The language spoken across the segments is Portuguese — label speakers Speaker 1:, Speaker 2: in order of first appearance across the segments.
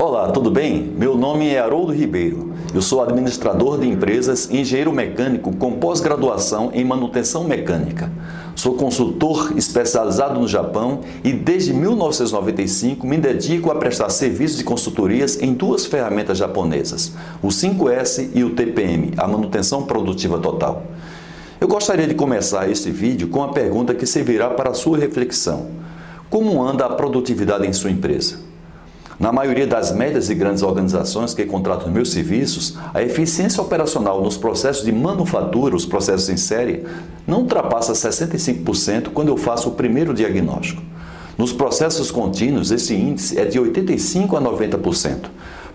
Speaker 1: Olá, tudo bem? Meu nome é Haroldo Ribeiro. Eu sou administrador de empresas engenheiro mecânico com pós-graduação em manutenção mecânica. Sou consultor especializado no Japão e desde 1995 me dedico a prestar serviços de consultorias em duas ferramentas japonesas, o 5S e o TPM, a manutenção produtiva total. Eu gostaria de começar este vídeo com uma pergunta que servirá para a sua reflexão. Como anda a produtividade em sua empresa? Na maioria das médias e grandes organizações que contratam meus serviços, a eficiência operacional nos processos de manufatura, os processos em série, não ultrapassa 65% quando eu faço o primeiro diagnóstico. Nos processos contínuos, esse índice é de 85% a 90%.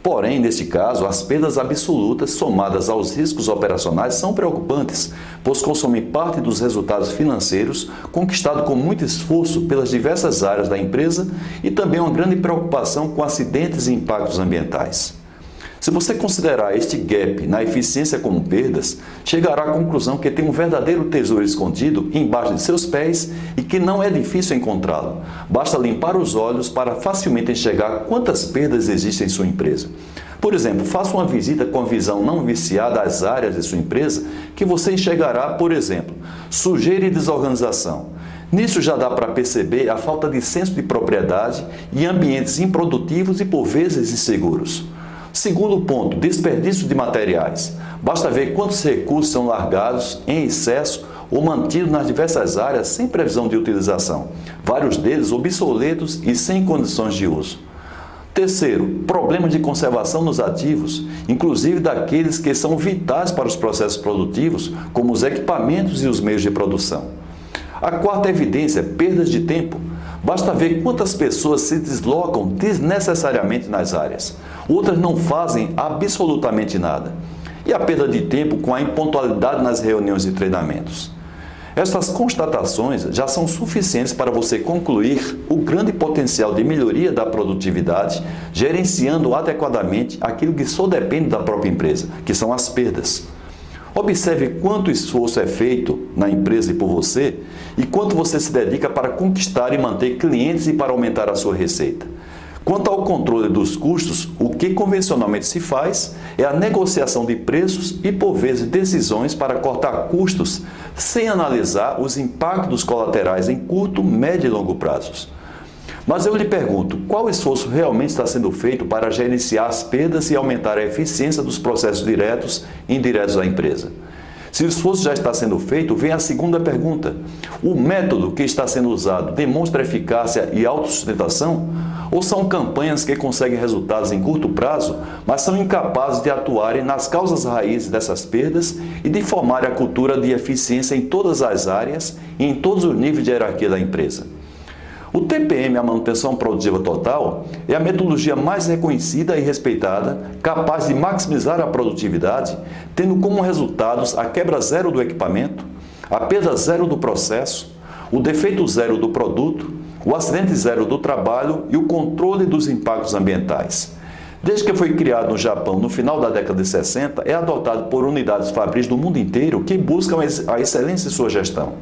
Speaker 1: Porém, neste caso, as perdas absolutas somadas aos riscos operacionais são preocupantes, pois consomem parte dos resultados financeiros conquistados com muito esforço pelas diversas áreas da empresa e também uma grande preocupação com acidentes e impactos ambientais. Se você considerar este gap na eficiência como perdas, chegará à conclusão que tem um verdadeiro tesouro escondido embaixo de seus pés e que não é difícil encontrá-lo. Basta limpar os olhos para facilmente enxergar quantas perdas existem em sua empresa. Por exemplo, faça uma visita com a visão não viciada às áreas de sua empresa que você enxergará, por exemplo, sujeira e desorganização. Nisso já dá para perceber a falta de senso de propriedade e ambientes improdutivos e por vezes inseguros. Segundo ponto, desperdício de materiais. Basta ver quantos recursos são largados em excesso ou mantidos nas diversas áreas sem previsão de utilização, vários deles obsoletos e sem condições de uso. Terceiro, problemas de conservação nos ativos, inclusive daqueles que são vitais para os processos produtivos, como os equipamentos e os meios de produção. A quarta evidência, perdas de tempo. Basta ver quantas pessoas se deslocam desnecessariamente nas áreas. Outras não fazem absolutamente nada. E a perda de tempo com a impontualidade nas reuniões e treinamentos. Estas constatações já são suficientes para você concluir o grande potencial de melhoria da produtividade, gerenciando adequadamente aquilo que só depende da própria empresa, que são as perdas. Observe quanto esforço é feito na empresa e por você e quanto você se dedica para conquistar e manter clientes e para aumentar a sua receita. Quanto ao controle dos custos, o que convencionalmente se faz é a negociação de preços e, por vezes, decisões para cortar custos sem analisar os impactos colaterais em curto, médio e longo prazos. Mas eu lhe pergunto, qual esforço realmente está sendo feito para gerenciar as perdas e aumentar a eficiência dos processos diretos e indiretos da empresa? Se o esforço já está sendo feito, vem a segunda pergunta. O método que está sendo usado demonstra eficácia e autossustentação? Ou são campanhas que conseguem resultados em curto prazo, mas são incapazes de atuarem nas causas raízes dessas perdas e de formar a cultura de eficiência em todas as áreas e em todos os níveis de hierarquia da empresa? O TPM, a manutenção produtiva total, é a metodologia mais reconhecida e respeitada, capaz de maximizar a produtividade, tendo como resultados a quebra zero do equipamento, a perda zero do processo, o defeito zero do produto, o acidente zero do trabalho e o controle dos impactos ambientais. Desde que foi criado no Japão no final da década de 60, é adotado por unidades fabris do mundo inteiro que buscam a excelência em sua gestão.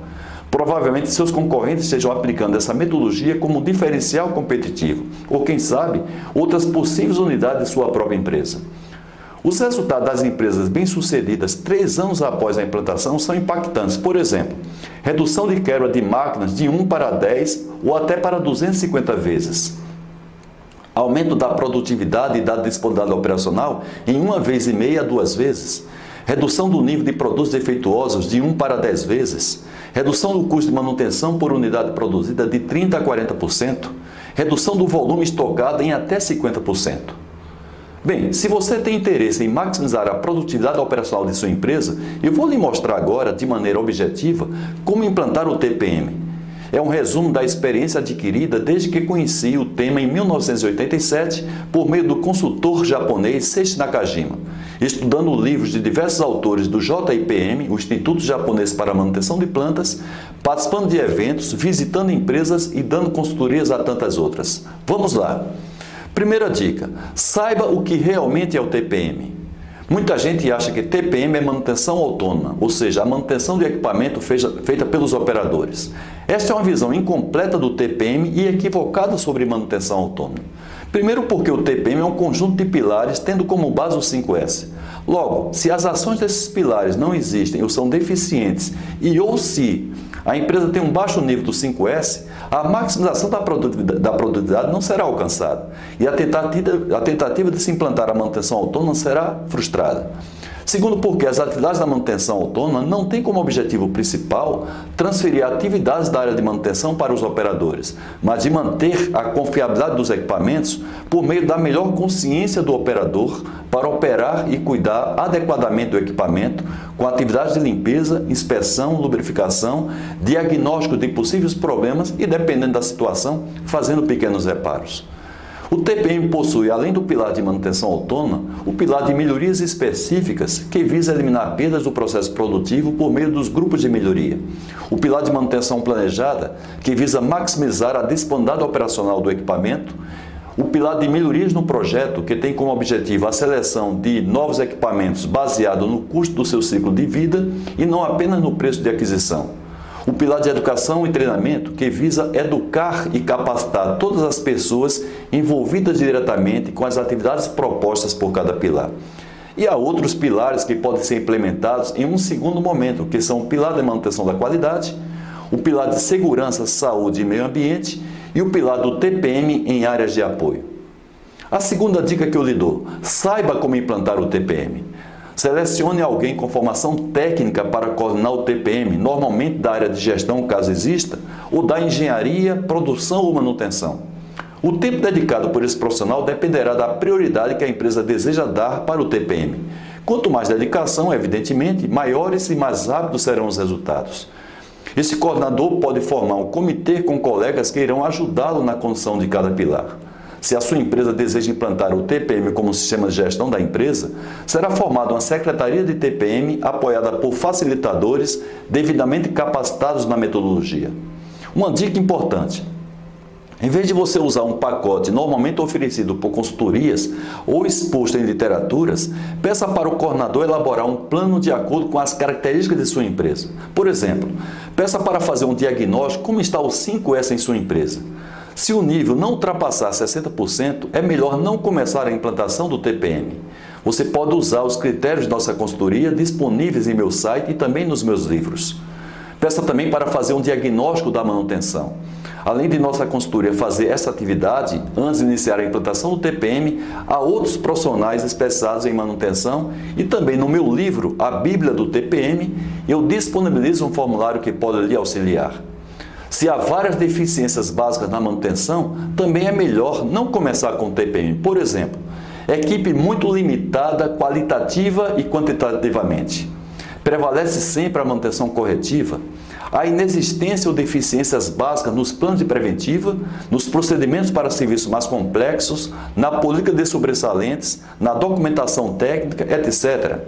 Speaker 1: Provavelmente seus concorrentes estejam aplicando essa metodologia como diferencial competitivo, ou quem sabe, outras possíveis unidades de sua própria empresa. Os resultados das empresas bem-sucedidas três anos após a implantação são impactantes. Por exemplo, redução de quebra de máquinas de 1 para 10 ou até para 250 vezes. Aumento da produtividade e da disponibilidade operacional em uma vez e meia a duas vezes. Redução do nível de produtos defeituosos de 1 para 10 vezes. Redução do custo de manutenção por unidade produzida de 30% a 40%. Redução do volume estocado em até 50%. Bem, se você tem interesse em maximizar a produtividade operacional de sua empresa, eu vou lhe mostrar agora, de maneira objetiva, como implantar o TPM. É um resumo da experiência adquirida desde que conheci o tema em 1987 por meio do consultor japonês Seishi Nakajima estudando livros de diversos autores do JIPM, o Instituto Japonês para a Manutenção de Plantas, participando de eventos, visitando empresas e dando consultorias a tantas outras. Vamos lá. Primeira dica: saiba o que realmente é o TPM. Muita gente acha que TPM é manutenção autônoma, ou seja, a manutenção de equipamento feita pelos operadores. Esta é uma visão incompleta do TPM e equivocada sobre manutenção autônoma. Primeiro, porque o TPM é um conjunto de pilares tendo como base o 5S. Logo, se as ações desses pilares não existem ou são deficientes, e ou se a empresa tem um baixo nível do 5S, a maximização da produtividade, não será alcançada e a tentativa, a tentativa de se implantar a manutenção autônoma será frustrada. Segundo, porque as atividades da manutenção autônoma não têm como objetivo principal transferir atividades da área de manutenção para os operadores, mas de manter a confiabilidade dos equipamentos por meio da melhor consciência do operador para operar e cuidar adequadamente do equipamento com atividades de limpeza, inspeção, lubrificação, diagnóstico de possíveis problemas e, dependendo da situação, fazendo pequenos reparos. O TPM possui, além do pilar de manutenção autônoma, o pilar de melhorias específicas que visa eliminar perdas do processo produtivo por meio dos grupos de melhoria. O pilar de manutenção planejada, que visa maximizar a disponibilidade operacional do equipamento. O pilar de melhorias no projeto, que tem como objetivo a seleção de novos equipamentos baseado no custo do seu ciclo de vida e não apenas no preço de aquisição. O pilar de educação e treinamento, que visa educar e capacitar todas as pessoas envolvidas diretamente com as atividades propostas por cada pilar. E há outros pilares que podem ser implementados em um segundo momento, que são o pilar de manutenção da qualidade, o pilar de segurança, saúde e meio ambiente e o pilar do TPM em áreas de apoio. A segunda dica que eu lhe dou: saiba como implantar o TPM. Selecione alguém com formação técnica para coordenar o TPM, normalmente da área de gestão, caso exista, ou da engenharia, produção ou manutenção. O tempo dedicado por esse profissional dependerá da prioridade que a empresa deseja dar para o TPM. Quanto mais dedicação, evidentemente, maiores e mais rápidos serão os resultados. Esse coordenador pode formar um comitê com colegas que irão ajudá-lo na condução de cada pilar. Se a sua empresa deseja implantar o TPM como sistema de gestão da empresa, será formada uma secretaria de TPM apoiada por facilitadores devidamente capacitados na metodologia. Uma dica importante: em vez de você usar um pacote normalmente oferecido por consultorias ou exposto em literaturas, peça para o coordenador elaborar um plano de acordo com as características de sua empresa. Por exemplo, peça para fazer um diagnóstico como está o 5S em sua empresa. Se o nível não ultrapassar 60%, é melhor não começar a implantação do TPM. Você pode usar os critérios de nossa consultoria disponíveis em meu site e também nos meus livros. Peça também para fazer um diagnóstico da manutenção. Além de nossa consultoria fazer essa atividade, antes de iniciar a implantação do TPM, há outros profissionais especializados em manutenção e também no meu livro, A Bíblia do TPM, eu disponibilizo um formulário que pode lhe auxiliar. Se há várias deficiências básicas na manutenção, também é melhor não começar com TPM. Por exemplo, equipe muito limitada qualitativa e quantitativamente. Prevalece sempre a manutenção corretiva. A inexistência ou deficiências básicas nos planos de preventiva, nos procedimentos para serviços mais complexos, na política de sobressalentes, na documentação técnica, etc.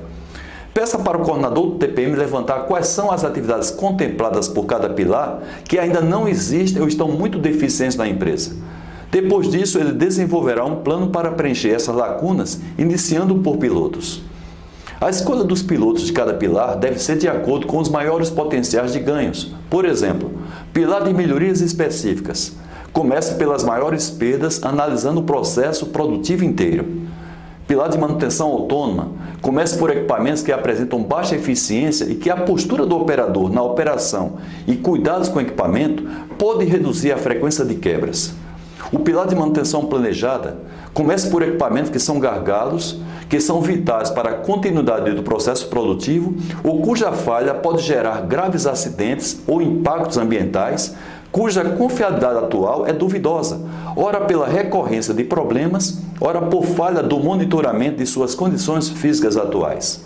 Speaker 1: Peça para o coordenador do TPM levantar quais são as atividades contempladas por cada pilar que ainda não existem ou estão muito deficientes na empresa. Depois disso, ele desenvolverá um plano para preencher essas lacunas, iniciando por pilotos. A escolha dos pilotos de cada pilar deve ser de acordo com os maiores potenciais de ganhos. Por exemplo, pilar de melhorias específicas. Comece pelas maiores perdas, analisando o processo produtivo inteiro. Pilar de manutenção autônoma comece por equipamentos que apresentam baixa eficiência e que a postura do operador na operação e cuidados com o equipamento pode reduzir a frequência de quebras. O pilar de manutenção planejada comece por equipamentos que são gargalos, que são vitais para a continuidade do processo produtivo ou cuja falha pode gerar graves acidentes ou impactos ambientais, cuja confiabilidade atual é duvidosa, ora pela recorrência de problemas, ora por falha do monitoramento de suas condições físicas atuais.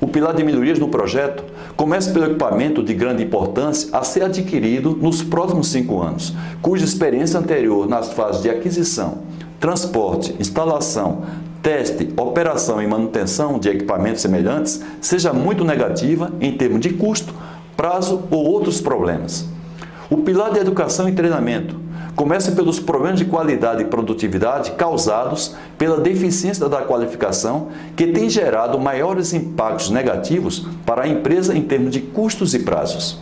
Speaker 1: O pilar de melhorias no projeto começa pelo equipamento de grande importância a ser adquirido nos próximos cinco anos, cuja experiência anterior nas fases de aquisição, transporte, instalação, teste, operação e manutenção de equipamentos semelhantes seja muito negativa em termos de custo, prazo ou outros problemas. O pilar de educação e treinamento começa pelos problemas de qualidade e produtividade causados pela deficiência da qualificação, que tem gerado maiores impactos negativos para a empresa em termos de custos e prazos.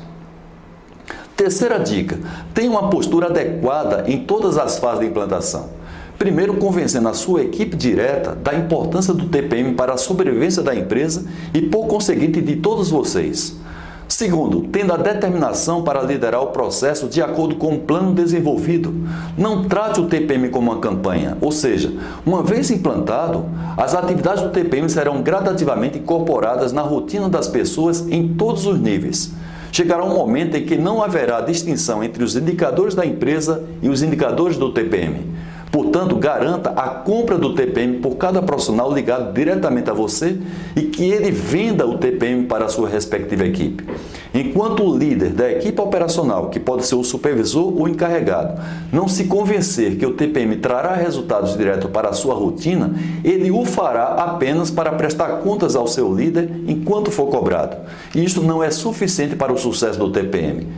Speaker 1: Terceira dica: tenha uma postura adequada em todas as fases da implantação. Primeiro, convencendo a sua equipe direta da importância do TPM para a sobrevivência da empresa e, por conseguinte, de todos vocês. Segundo, tendo a determinação para liderar o processo de acordo com o plano desenvolvido. Não trate o TPM como uma campanha, ou seja, uma vez implantado, as atividades do TPM serão gradativamente incorporadas na rotina das pessoas em todos os níveis. Chegará um momento em que não haverá distinção entre os indicadores da empresa e os indicadores do TPM. Portanto, garanta a compra do TPM por cada profissional ligado diretamente a você e que ele venda o TPM para a sua respectiva equipe. Enquanto o líder da equipe operacional, que pode ser o supervisor ou encarregado, não se convencer que o TPM trará resultados diretos para a sua rotina, ele o fará apenas para prestar contas ao seu líder enquanto for cobrado. E isso não é suficiente para o sucesso do TPM.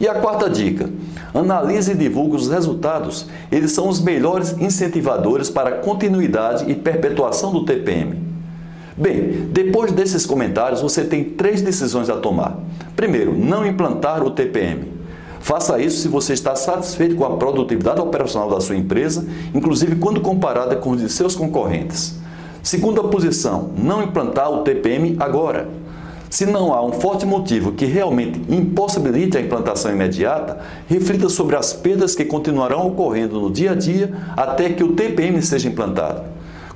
Speaker 1: E a quarta dica: analise e divulgue os resultados. Eles são os melhores incentivadores para a continuidade e perpetuação do TPM. Bem, depois desses comentários, você tem três decisões a tomar. Primeiro, não implantar o TPM. Faça isso se você está satisfeito com a produtividade operacional da sua empresa, inclusive quando comparada com os de seus concorrentes. Segunda posição, não implantar o TPM agora. Se não há um forte motivo que realmente impossibilite a implantação imediata, reflita sobre as perdas que continuarão ocorrendo no dia a dia até que o TPM seja implantado.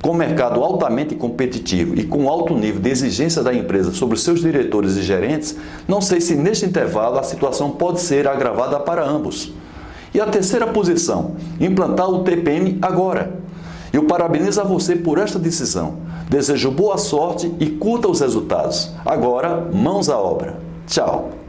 Speaker 1: Com o mercado altamente competitivo e com alto nível de exigência da empresa sobre seus diretores e gerentes, não sei se neste intervalo a situação pode ser agravada para ambos. E a terceira posição, implantar o TPM agora. Eu parabenizo a você por esta decisão. Desejo boa sorte e curta os resultados. Agora, mãos à obra. Tchau!